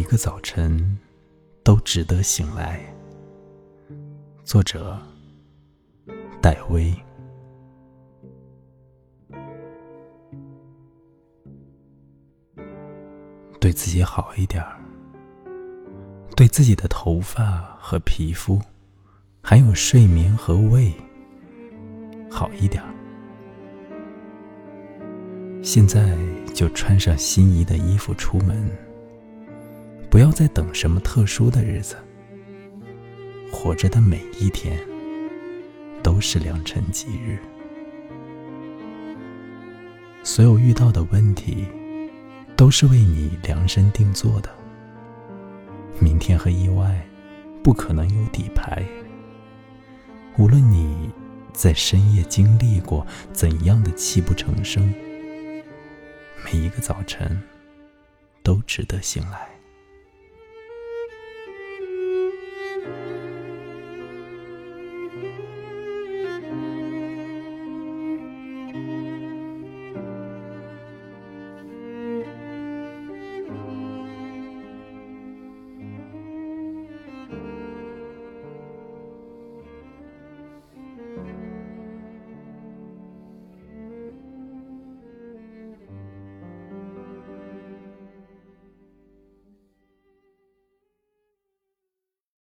一个早晨都值得醒来。作者：戴薇。对自己好一点儿，对自己的头发和皮肤，还有睡眠和胃好一点儿。现在就穿上心仪的衣服出门，不要再等什么特殊的日子。活着的每一天都是良辰吉日，所有遇到的问题都是为你量身定做的。明天和意外不可能有底牌，无论你在深夜经历过怎样的泣不成声。每一个早晨，都值得醒来。